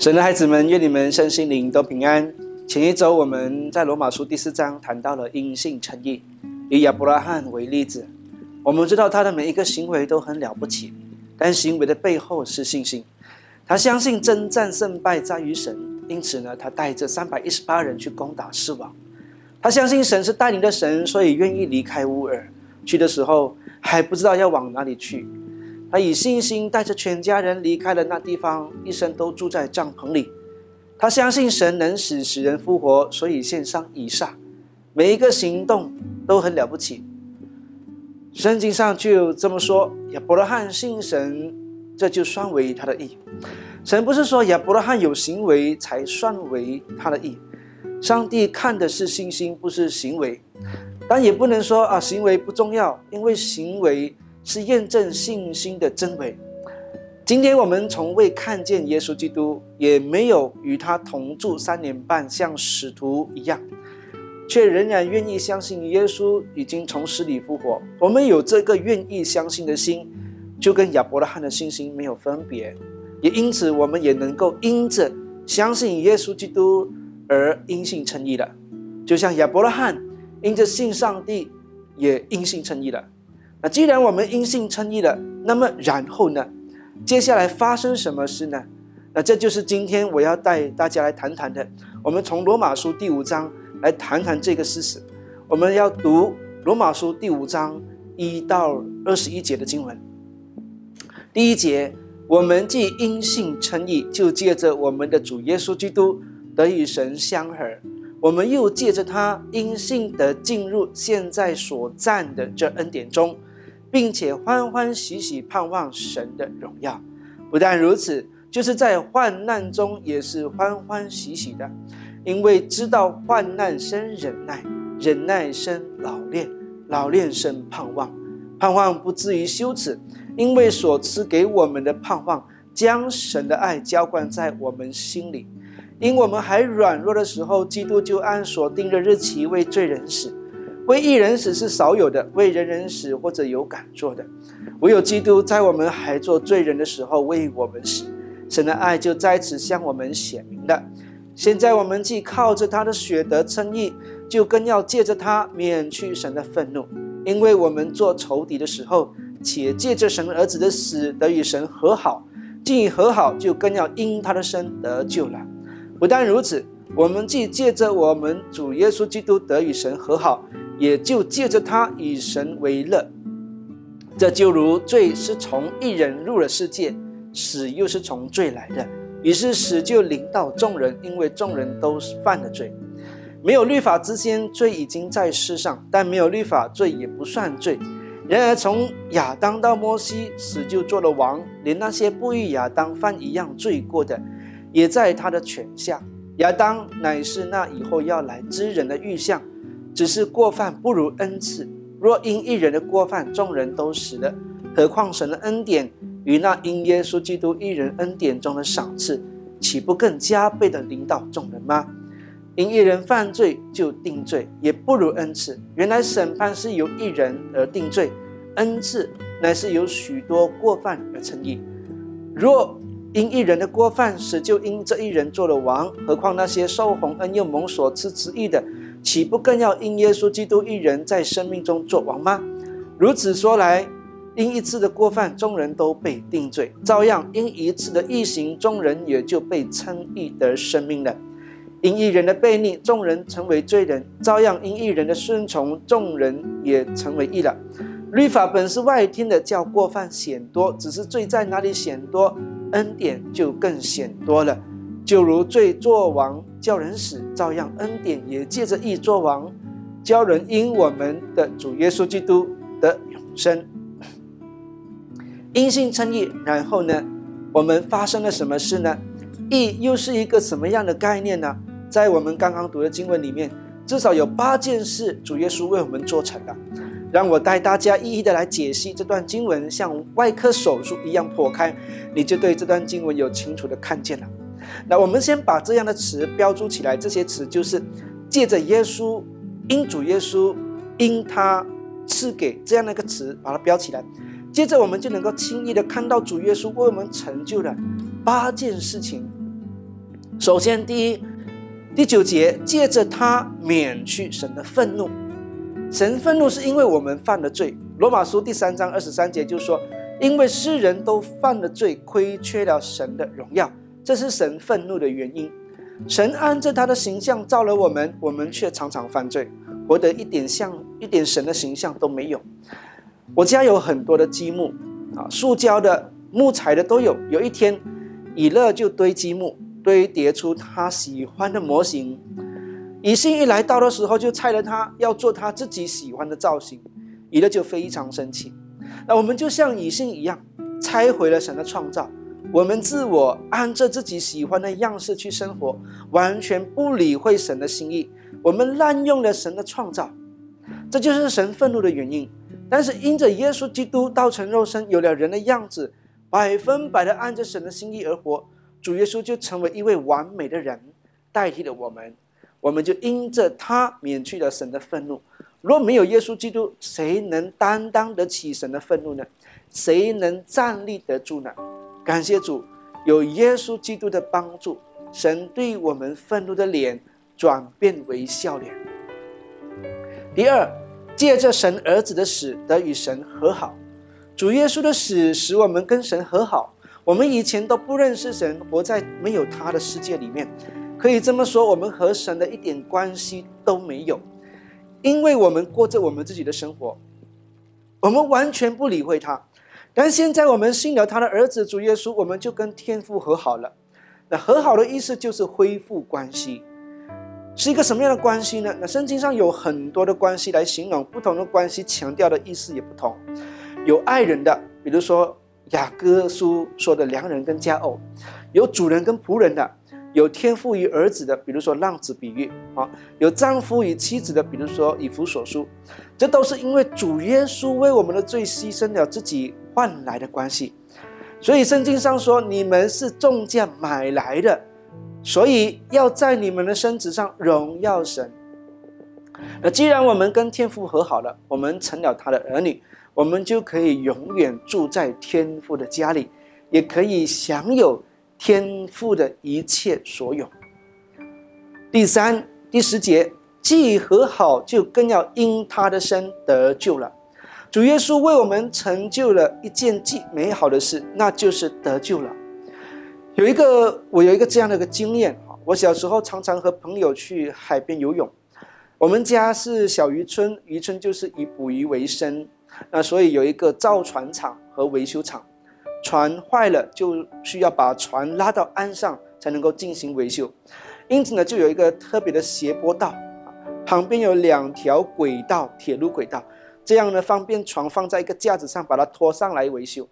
神的孩子们，愿你们身心灵都平安。前一周我们在罗马书第四章谈到了因信称义，以亚伯拉罕为例子，我们知道他的每一个行为都很了不起，但行为的背后是信心。他相信征战胜败在于神，因此呢，他带着三百一十八人去攻打狮王。他相信神是带领的神，所以愿意离开乌尔，去的时候还不知道要往哪里去。他以信心带着全家人离开了那地方，一生都住在帐篷里。他相信神能使死人复活，所以献上以撒。每一个行动都很了不起。圣经上就这么说：亚伯拉罕信神，这就算为他的义。神不是说亚伯拉罕有行为才算为他的义，上帝看的是信心，不是行为。但也不能说啊，行为不重要，因为行为。是验证信心的真伪。今天我们从未看见耶稣基督，也没有与他同住三年半，像使徒一样，却仍然愿意相信耶稣已经从死里复活。我们有这个愿意相信的心，就跟亚伯拉罕的信心没有分别。也因此，我们也能够因着相信耶稣基督而因信称义了，就像亚伯拉罕因着信上帝，也因信称义了。那既然我们因信称义了，那么然后呢？接下来发生什么事呢？那这就是今天我要带大家来谈谈的。我们从罗马书第五章来谈谈这个事实。我们要读罗马书第五章一到二十一节的经文。第一节，我们既因信称义，就借着我们的主耶稣基督得与神相合。我们又借着他因信得进入现在所占的这恩典中。并且欢欢喜喜盼望神的荣耀，不但如此，就是在患难中也是欢欢喜喜的，因为知道患难生忍耐，忍耐生老练，老练生盼望，盼望不至于羞耻，因为所赐给我们的盼望，将神的爱浇灌在我们心里，因我们还软弱的时候，基督就按所定的日期为罪人死。为一人死是少有的，为人人死或者有敢做的，唯有基督在我们还做罪人的时候为我们死，神的爱就在此向我们显明了。现在我们既靠着他的血得称义，就更要借着他免去神的愤怒，因为我们做仇敌的时候，且借着神儿子的死得与神和好，既已和好，就更要因他的生得救了。不但如此，我们既借着我们主耶稣基督得与神和好。也就借着他以神为乐，这就如罪是从一人入了世界，死又是从罪来的，于是死就临到众人，因为众人都犯了罪。没有律法之先，罪已经在世上，但没有律法，罪也不算罪。然而从亚当到摩西，死就做了王，连那些不与亚当犯一样罪过的，也在他的权下。亚当乃是那以后要来之人的预象。只是过犯不如恩赐，若因一人的过犯，众人都死了，何况神的恩典与那因耶稣基督一人恩典中的赏赐，岂不更加倍的领导众人吗？因一人犯罪就定罪，也不如恩赐。原来审判是由一人而定罪，恩赐乃是由许多过犯而成义。若因一人的过犯死，就因这一人做了王，何况那些受洪恩又蒙所赐之意的？岂不更要因耶稣基督一人在生命中做王吗？如此说来，因一次的过犯，众人都被定罪；照样因一次的异行，众人也就被称义得生命了。因一人的悖逆，众人成为罪人；照样因一人的顺从，众人也成为义了。律法本是外听的，叫过犯显多；只是罪在哪里显多，恩典就更显多了。就如罪作王叫人死，照样恩典也借着义作王，教人因我们的主耶稣基督的永生。因信称义，然后呢，我们发生了什么事呢？义又是一个什么样的概念呢？在我们刚刚读的经文里面，至少有八件事主耶稣为我们做成了。让我带大家一一的来解析这段经文，像外科手术一样破开，你就对这段经文有清楚的看见了。那我们先把这样的词标注起来，这些词就是借着耶稣，因主耶稣，因他赐给这样的一个词，把它标起来。接着我们就能够轻易的看到主耶稣为我们成就了八件事情，首先，第一，第九节，借着他免去神的愤怒。神愤怒是因为我们犯了罪。罗马书第三章二十三节就说：“因为世人都犯了罪，亏缺了神的荣耀，这是神愤怒的原因。神按着他的形象造了我们，我们却常常犯罪，活得一点像一点神的形象都没有。我家有很多的积木啊，塑胶的、木材的都有。有一天，以乐就堆积木，堆叠出他喜欢的模型。”以信一来到的时候，就拆了他，要做他自己喜欢的造型，以勒就非常生气。那我们就像以信一样，拆毁了神的创造，我们自我按着自己喜欢的样式去生活，完全不理会神的心意。我们滥用了神的创造，这就是神愤怒的原因。但是因着耶稣基督道成肉身，有了人的样子，百分百的按着神的心意而活，主耶稣就成为一位完美的人，代替了我们。我们就因着他免去了神的愤怒。若没有耶稣基督，谁能担当得起神的愤怒呢？谁能站立得住呢？感谢主，有耶稣基督的帮助，神对我们愤怒的脸转变为笑脸。第二，借着神儿子的死得与神和好。主耶稣的死使我们跟神和好。我们以前都不认识神，活在没有他的世界里面。可以这么说，我们和神的一点关系都没有，因为我们过着我们自己的生活，我们完全不理会他。但现在我们信了他的儿子主耶稣，我们就跟天父和好了。那和好的意思就是恢复关系，是一个什么样的关系呢？那圣经上有很多的关系来形容，不同的关系强调的意思也不同。有爱人的，比如说雅各书说的良人跟佳偶；有主人跟仆人的。有天赋于儿子的，比如说浪子比喻啊；有丈夫与妻子的，比如说以弗所书，这都是因为主耶稣为我们的罪牺牲了自己换来的关系。所以圣经上说，你们是重价买来的，所以要在你们的身子上荣耀神。那既然我们跟天父和好了，我们成了他的儿女，我们就可以永远住在天父的家里，也可以享有。天赋的一切所有。第三、第十节，既和好，就更要因他的身得救了。主耶稣为我们成就了一件既美好的事，那就是得救了。有一个，我有一个这样的一个经验，我小时候常常和朋友去海边游泳。我们家是小渔村，渔村就是以捕鱼为生，那所以有一个造船厂和维修厂。船坏了，就需要把船拉到岸上才能够进行维修，因此呢，就有一个特别的斜坡道，旁边有两条轨道，铁路轨道，这样呢方便船放在一个架子上，把它拖上来维修。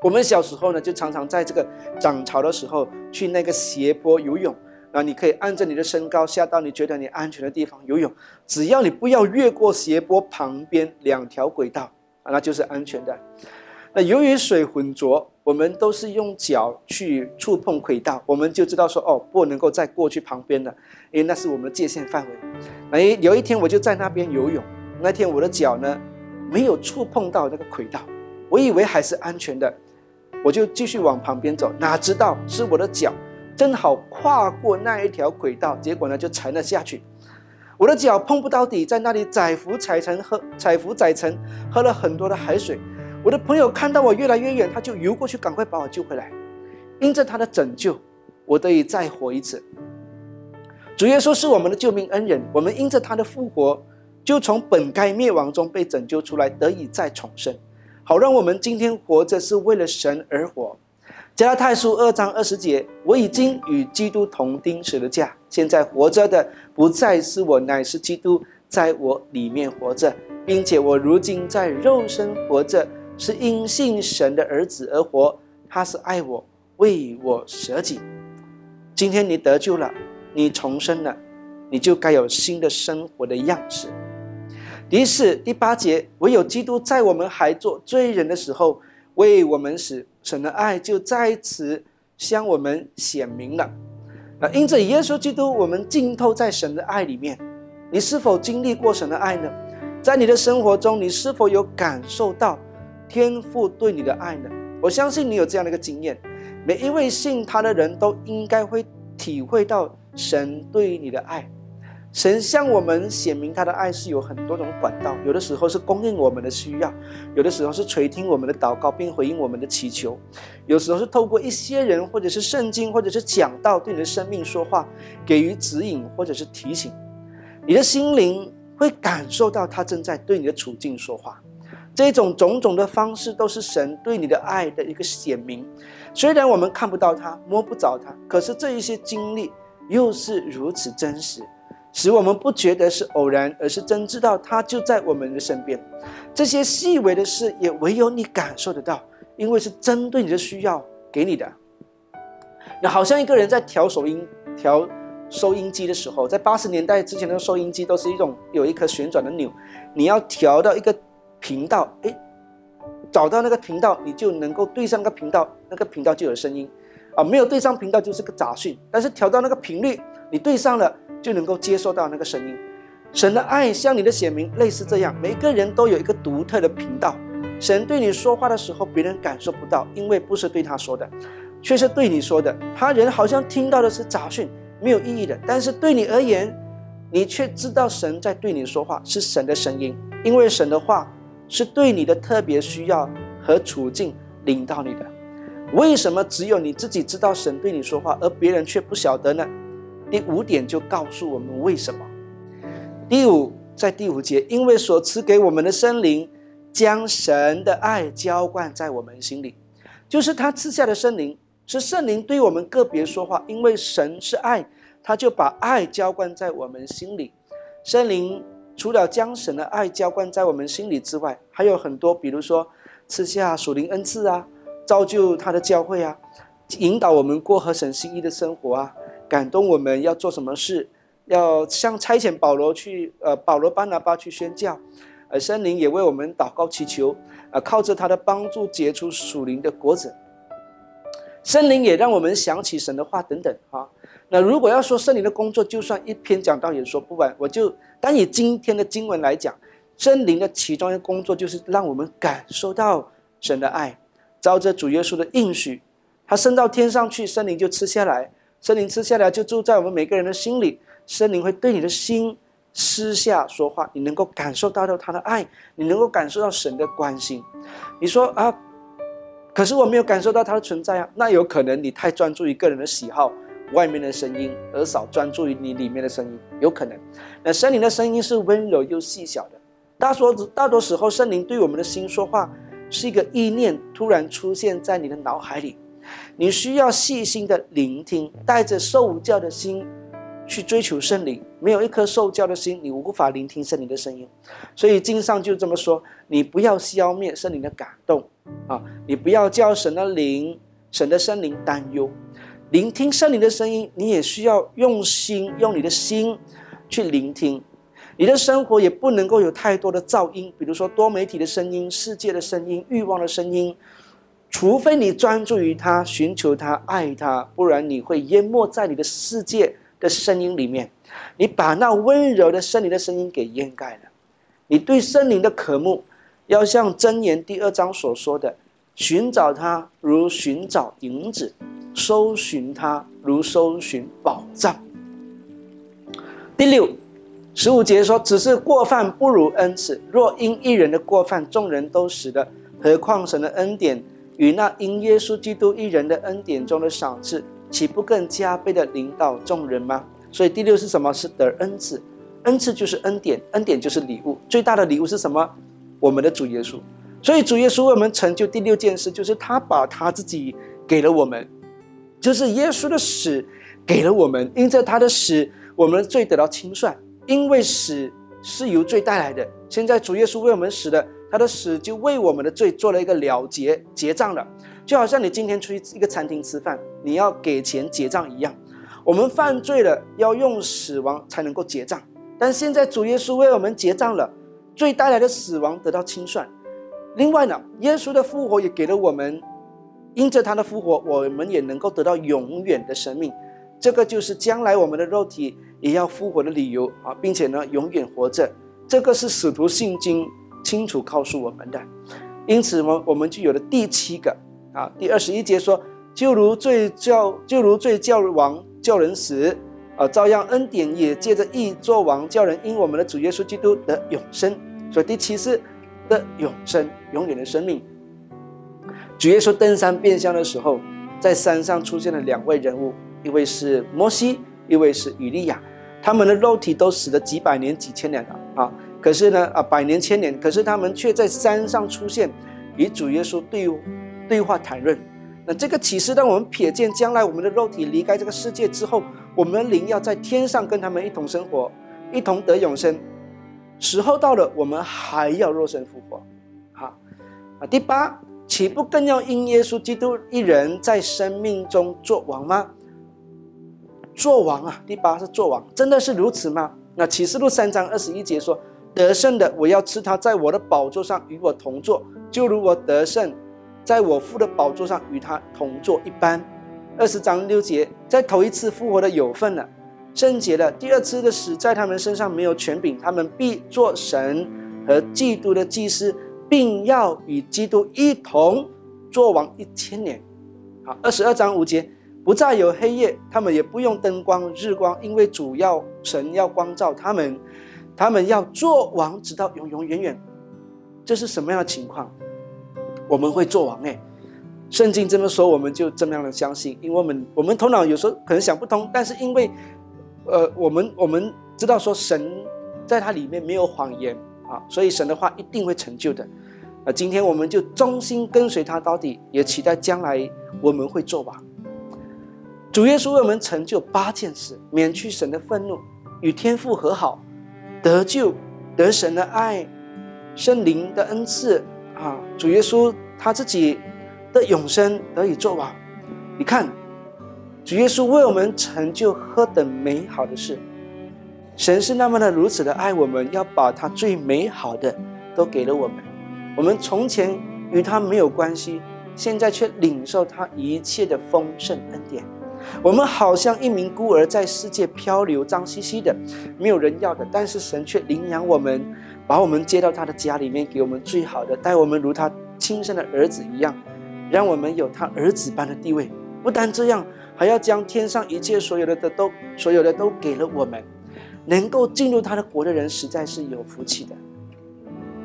我们小时候呢，就常常在这个涨潮的时候去那个斜坡游泳，啊，你可以按着你的身高下到你觉得你安全的地方游泳，只要你不要越过斜坡旁边两条轨道，啊，那就是安全的。那由于水浑浊，我们都是用脚去触碰轨道，我们就知道说哦，不能够再过去旁边了，因为那是我们的界限范围。哎，有一天我就在那边游泳，那天我的脚呢没有触碰到那个轨道，我以为还是安全的，我就继续往旁边走，哪知道是我的脚正好跨过那一条轨道，结果呢就沉了下去，我的脚碰不到底，在那里载浮载沉，喝载浮载沉，喝了很多的海水。我的朋友看到我越来越远，他就游过去，赶快把我救回来。因着他的拯救，我得以再活一次。主耶稣是我们的救命恩人，我们因着他的复活，就从本该灭亡中被拯救出来，得以再重生，好让我们今天活着是为了神而活。加拉太书二章二十节：我已经与基督同钉死了架，现在活着的不再是我，乃是基督在我里面活着，并且我如今在肉身活着。是因信神的儿子而活，他是爱我，为我舍己。今天你得救了，你重生了，你就该有新的生活的样式。第四、第八节，唯有基督在我们还做罪人的时候为我们死，神的爱就在此向我们显明了。那因着耶稣基督，我们浸透在神的爱里面。你是否经历过神的爱呢？在你的生活中，你是否有感受到？天父对你的爱呢？我相信你有这样的一个经验。每一位信他的人都应该会体会到神对你的爱。神向我们显明他的爱是有很多种管道，有的时候是供应我们的需要，有的时候是垂听我们的祷告并回应我们的祈求，有时候是透过一些人或者是圣经或者是讲道对你的生命说话，给予指引或者是提醒，你的心灵会感受到他正在对你的处境说话。这种种种的方式都是神对你的爱的一个显明。虽然我们看不到他，摸不着他，可是这一些经历又是如此真实。使我们不觉得是偶然，而是真知道他就在我们的身边。这些细微的事也唯有你感受得到，因为是针对你的需要给你的。那好像一个人在调收音、调收音机的时候，在八十年代之前的收音机都是一种有一颗旋转的钮，你要调到一个频道，哎，找到那个频道，你就能够对上个频道，那个频道就有声音。啊，没有对上频道就是个杂讯，但是调到那个频率，你对上了。就能够接受到那个声音，神的爱像你的显明类似这样，每个人都有一个独特的频道。神对你说话的时候，别人感受不到，因为不是对他说的，却是对你说的。他人好像听到的是杂讯，没有意义的，但是对你而言，你却知道神在对你说话，是神的声音，因为神的话是对你的特别需要和处境领到你的。为什么只有你自己知道神对你说话，而别人却不晓得呢？第五点就告诉我们为什么。第五，在第五节，因为所赐给我们的生灵，将神的爱浇灌在我们心里，就是他赐下的圣灵，是圣灵对我们个别说话。因为神是爱，他就把爱浇灌在我们心里。圣灵除了将神的爱浇灌在我们心里之外，还有很多，比如说赐下属灵恩赐啊，造就他的教会啊，引导我们过合神心意的生活啊。感动我们要做什么事，要像差遣保罗去，呃，保罗、巴拿巴去宣教，而圣灵也为我们祷告祈求，啊，靠着他的帮助结出属灵的果子。圣灵也让我们想起神的话等等啊。那如果要说圣灵的工作，就算一篇讲道也说不完。我就单以今天的经文来讲，圣灵的其中一个工作就是让我们感受到神的爱，照着主耶稣的应许，他升到天上去，圣灵就吃下来。圣灵吃下来就住在我们每个人的心里，圣灵会对你的心私下说话，你能够感受到到他的爱，你能够感受到神的关心。你说啊，可是我没有感受到他的存在啊，那有可能你太专注于个人的喜好、外面的声音，而少专注于你里面的声音，有可能。那圣灵的声音是温柔又细小的，大多大多时候圣灵对我们的心说话，是一个意念突然出现在你的脑海里。你需要细心的聆听，带着受教的心去追求圣灵。没有一颗受教的心，你无法聆听圣灵的声音。所以经上就这么说：你不要消灭圣灵的感动啊！你不要叫神的灵、神的圣灵担忧。聆听圣灵的声音，你也需要用心，用你的心去聆听。你的生活也不能够有太多的噪音，比如说多媒体的声音、世界的声音、欲望的声音。除非你专注于他，寻求他，爱他，不然你会淹没在你的世界的声音里面。你把那温柔的圣灵的声音给掩盖了。你对圣灵的渴慕，要像箴言第二章所说的：寻找他如寻找银子，搜寻他如搜寻宝藏。第六十五节说：只是过犯不如恩赐。若因一人的过犯，众人都死的，何况神的恩典？与那因耶稣基督一人的恩典中的赏赐，岂不更加倍的领导众人吗？所以第六是什么？是得恩赐，恩赐就是恩典，恩典就是礼物。最大的礼物是什么？我们的主耶稣。所以主耶稣为我们成就第六件事，就是他把他自己给了我们，就是耶稣的死给了我们。因着他的死，我们的罪得到清算。因为死是由罪带来的，现在主耶稣为我们死的。他的死就为我们的罪做了一个了结结账了，就好像你今天出去一个餐厅吃饭，你要给钱结账一样。我们犯罪了，要用死亡才能够结账，但现在主耶稣为我们结账了，罪带来的死亡得到清算。另外呢，耶稣的复活也给了我们，因着他的复活，我们也能够得到永远的生命。这个就是将来我们的肉体也要复活的理由啊，并且呢，永远活着。这个是使徒信经。清楚告诉我们的，因此我我们就有了第七个啊，第二十一节说，就如罪教就如罪教王叫人死，啊，照样恩典也借着义作王，叫人因我们的主耶稣基督得永生。所以第七是的永生，永远的生命。主耶稣登山变相的时候，在山上出现了两位人物，一位是摩西，一位是以利亚。他们的肉体都死了几百年、几千年了啊！可是呢，啊，百年、千年，可是他们却在山上出现，与主耶稣对对话谈论。那这个启示让我们瞥见，将来我们的肉体离开这个世界之后，我们灵要在天上跟他们一同生活，一同得永生。时候到了，我们还要肉身复活。好，啊，第八，岂不更要因耶稣基督一人在生命中做王吗？做王啊！第八是做王，真的是如此吗？那启示录三章二十一节说：“得胜的，我要赐他在我的宝座上与我同坐，就如我得胜，在我父的宝座上与他同坐一般。”二十章六节，在头一次复活的有份了，圣洁了；第二次的死在他们身上没有权柄，他们必做神和基督的祭司，并要与基督一同做王一千年。好，二十二章五节。不再有黑夜，他们也不用灯光、日光，因为主要神要光照他们，他们要做王，直到永永远远。这是什么样的情况？我们会做王哎！圣经这么说，我们就这么样的相信，因为我们我们头脑有时候可能想不通，但是因为，呃，我们我们知道说神在它里面没有谎言啊，所以神的话一定会成就的。啊，今天我们就忠心跟随他到底，也期待将来我们会做王。主耶稣为我们成就八件事：免去神的愤怒，与天父和好，得救，得神的爱，圣灵的恩赐啊！主耶稣他自己的永生得以做完。你看，主耶稣为我们成就何等美好的事！神是那么的如此的爱我们，要把他最美好的都给了我们。我们从前与他没有关系，现在却领受他一切的丰盛恩典。我们好像一名孤儿在世界漂流，脏兮兮的，没有人要的。但是神却领养我们，把我们接到他的家里面，给我们最好的，待我们如他亲生的儿子一样，让我们有他儿子般的地位。不但这样，还要将天上一切所有的的都所有的都给了我们。能够进入他的国的人，实在是有福气的。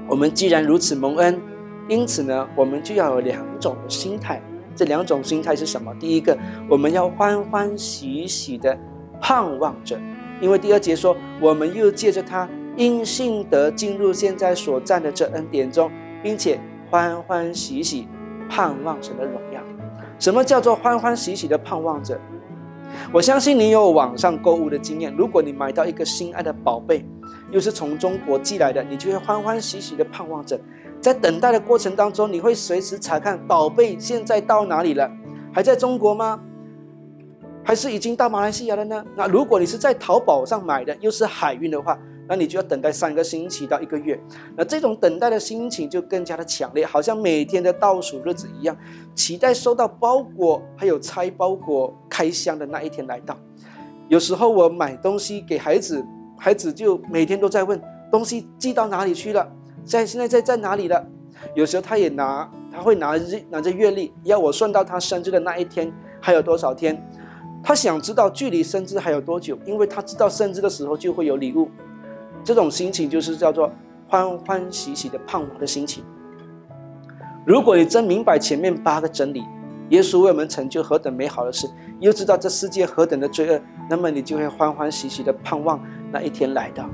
我们既然如此蒙恩，因此呢，我们就要有两种的心态。这两种心态是什么？第一个，我们要欢欢喜喜的盼望着，因为第二节说，我们又借着他因信得进入现在所占的这恩典中，并且欢欢喜喜盼望神的荣耀。什么叫做欢欢喜喜的盼望着？我相信你有网上购物的经验，如果你买到一个心爱的宝贝，又是从中国寄来的，你就会欢欢喜喜的盼望着。在等待的过程当中，你会随时查看宝贝现在到哪里了，还在中国吗？还是已经到马来西亚了呢？那如果你是在淘宝上买的，又是海运的话，那你就要等待三个星期到一个月。那这种等待的心情就更加的强烈，好像每天的倒数日子一样，期待收到包裹，还有拆包裹、开箱的那一天来到。有时候我买东西给孩子，孩子就每天都在问东西寄到哪里去了。在现在在在哪里了？有时候他也拿，他会拿日拿着月历，要我算到他生日的那一天还有多少天。他想知道距离生日还有多久，因为他知道生日的时候就会有礼物。这种心情就是叫做欢欢喜喜的盼望的心情。如果你真明白前面八个真理，耶稣为我们成就何等美好的事，又知道这世界何等的罪恶，那么你就会欢欢喜喜的盼望那一天来到。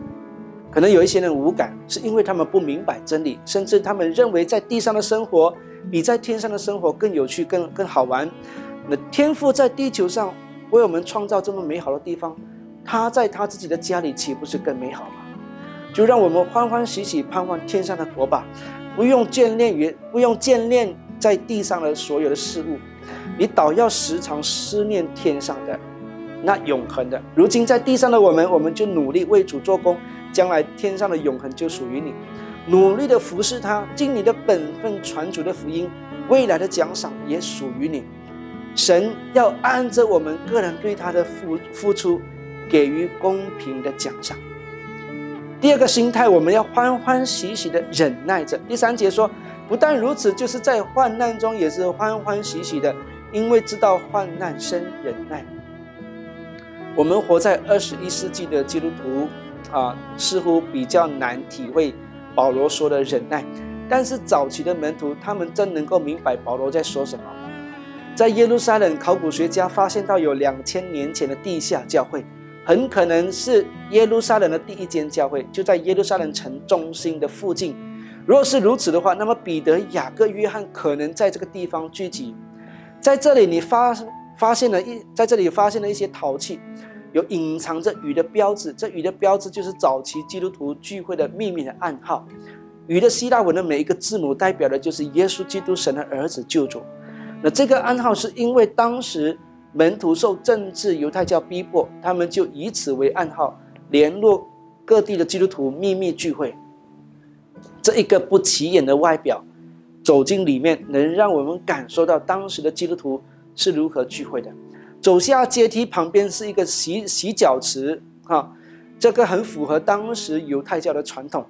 可能有一些人无感，是因为他们不明白真理，甚至他们认为在地上的生活比在天上的生活更有趣、更更好玩。那天父在地球上为我们创造这么美好的地方，他在他自己的家里岂不是更美好吗？就让我们欢欢喜喜盼望天上的国吧，不用眷恋于不用眷恋在地上的所有的事物，你倒要时常思念天上的那永恒的。如今在地上的我们，我们就努力为主做工。将来天上的永恒就属于你，努力的服侍他，尽你的本分传主的福音，未来的奖赏也属于你。神要按着我们个人对他的付付出，给予公平的奖赏。第二个心态，我们要欢欢喜喜的忍耐着。第三节说，不但如此，就是在患难中也是欢欢喜喜的，因为知道患难生忍耐。我们活在二十一世纪的基督徒啊，似乎比较难体会保罗说的忍耐。但是早期的门徒，他们真能够明白保罗在说什么。在耶路撒冷，考古学家发现到有两千年前的地下教会，很可能是耶路撒冷的第一间教会，就在耶路撒冷城中心的附近。如果是如此的话，那么彼得、雅各、约翰可能在这个地方聚集。在这里，你发发现了一，在这里发现了一些陶器，有隐藏着鱼的标志。这鱼的标志就是早期基督徒聚会的秘密的暗号。鱼的希腊文的每一个字母代表的就是耶稣基督神的儿子救主。那这个暗号是因为当时门徒受政治犹太教逼迫，他们就以此为暗号联络各地的基督徒秘密聚会。这一个不起眼的外表，走进里面能让我们感受到当时的基督徒是如何聚会的。走下阶梯旁边是一个洗洗脚池，哈，这个很符合当时犹太教的传统。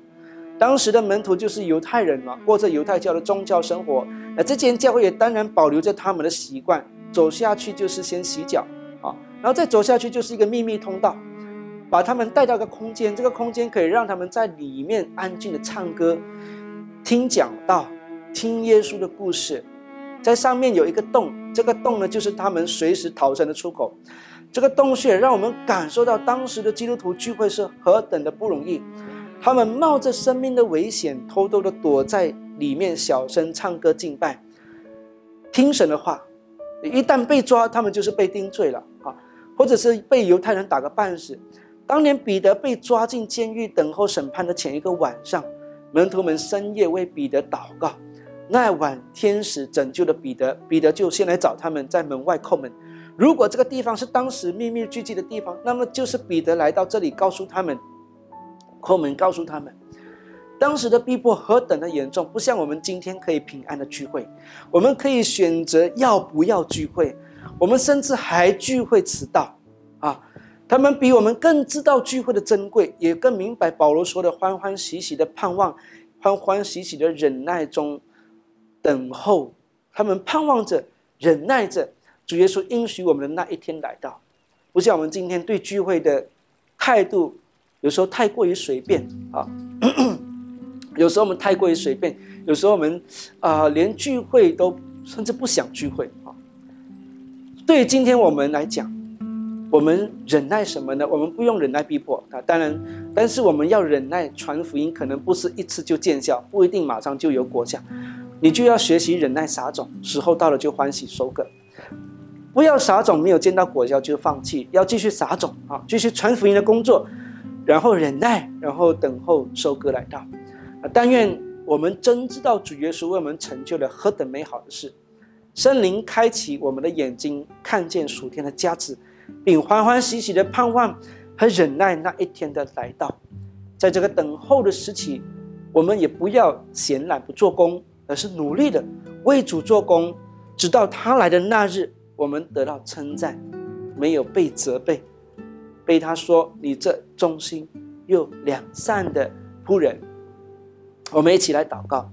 当时的门徒就是犹太人嘛，过着犹太教的宗教生活。那这间教会也当然保留着他们的习惯，走下去就是先洗脚啊，然后再走下去就是一个秘密通道，把他们带到一个空间，这个空间可以让他们在里面安静的唱歌、听讲道、听耶稣的故事。在上面有一个洞，这个洞呢就是他们随时逃生的出口。这个洞穴让我们感受到当时的基督徒聚会是何等的不容易。他们冒着生命的危险，偷偷的躲在里面，小声唱歌敬拜，听神的话。一旦被抓，他们就是被定罪了啊，或者是被犹太人打个半死。当年彼得被抓进监狱等候审判的前一个晚上，门徒们深夜为彼得祷告。那晚天使拯救了彼得，彼得就先来找他们，在门外叩门。如果这个地方是当时秘密聚集的地方，那么就是彼得来到这里，告诉他们。叩门告诉他们，当时的逼迫何等的严重，不像我们今天可以平安的聚会，我们可以选择要不要聚会，我们甚至还聚会迟到，啊，他们比我们更知道聚会的珍贵，也更明白保罗说的欢欢喜喜的盼望，欢欢喜喜的忍耐中等候，他们盼望着忍耐着主耶稣应许我们的那一天来到，不像我们今天对聚会的态度。有时候太过于随便啊，有时候我们太过于随便，有时候我们啊连聚会都甚至不想聚会啊。对于今天我们来讲，我们忍耐什么呢？我们不用忍耐逼迫啊，当然，但是我们要忍耐传福音，可能不是一次就见效，不一定马上就有果效，你就要学习忍耐撒种，时候到了就欢喜收割，不要撒种没有见到果效就放弃，要继续撒种啊，继续传福音的工作。然后忍耐，然后等候收割来到，啊！但愿我们真知道主耶稣为我们成就了何等美好的事，圣灵开启我们的眼睛，看见属天的价值，并欢欢喜喜的盼望和忍耐那一天的来到。在这个等候的时期，我们也不要闲懒不做工，而是努力的为主做工，直到他来的那日，我们得到称赞，没有被责备。被他说：“你这忠心又良善的仆人。”我们一起来祷告，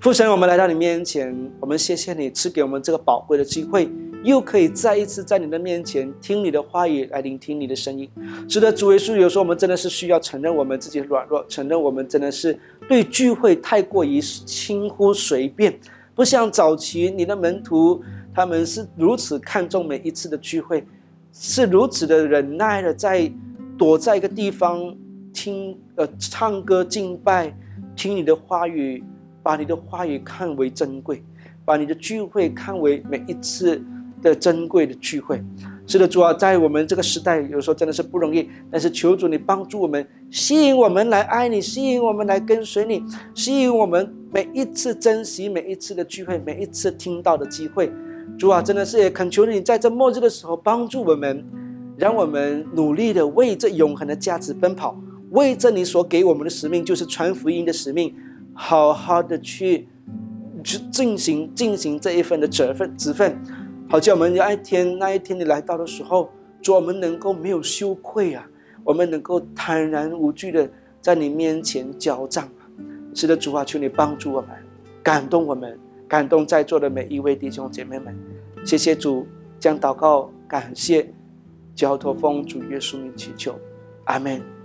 父神，我们来到你面前，我们谢谢你赐给我们这个宝贵的机会，又可以再一次在你的面前听你的话语，来聆听你的声音。是的，主耶稣，有时候我们真的是需要承认我们自己的软弱，承认我们真的是对聚会太过于轻忽随便，不像早期你的门徒，他们是如此看重每一次的聚会。是如此的忍耐的，在躲在一个地方听呃唱歌敬拜，听你的话语，把你的话语看为珍贵，把你的聚会看为每一次的珍贵的聚会。是的，主啊，在我们这个时代，有时候真的是不容易，但是求主你帮助我们，吸引我们来爱你，吸引我们来跟随你，吸引我们每一次珍惜每一次的聚会，每一次听到的机会。主啊，真的是也恳求你，在这末日的时候帮助我们，让我们努力的为这永恒的价值奔跑，为这你所给我们的使命，就是传福音的使命，好好的去去进行进行这一份的责份职分，好叫我们那一天那一天你来到的时候，主我们能够没有羞愧啊，我们能够坦然无惧的在你面前交账啊！是的，主啊，求你帮助我们，感动我们。感动在座的每一位弟兄姐妹们，谢谢主，将祷告感谢交托奉主耶稣名祈求，阿门。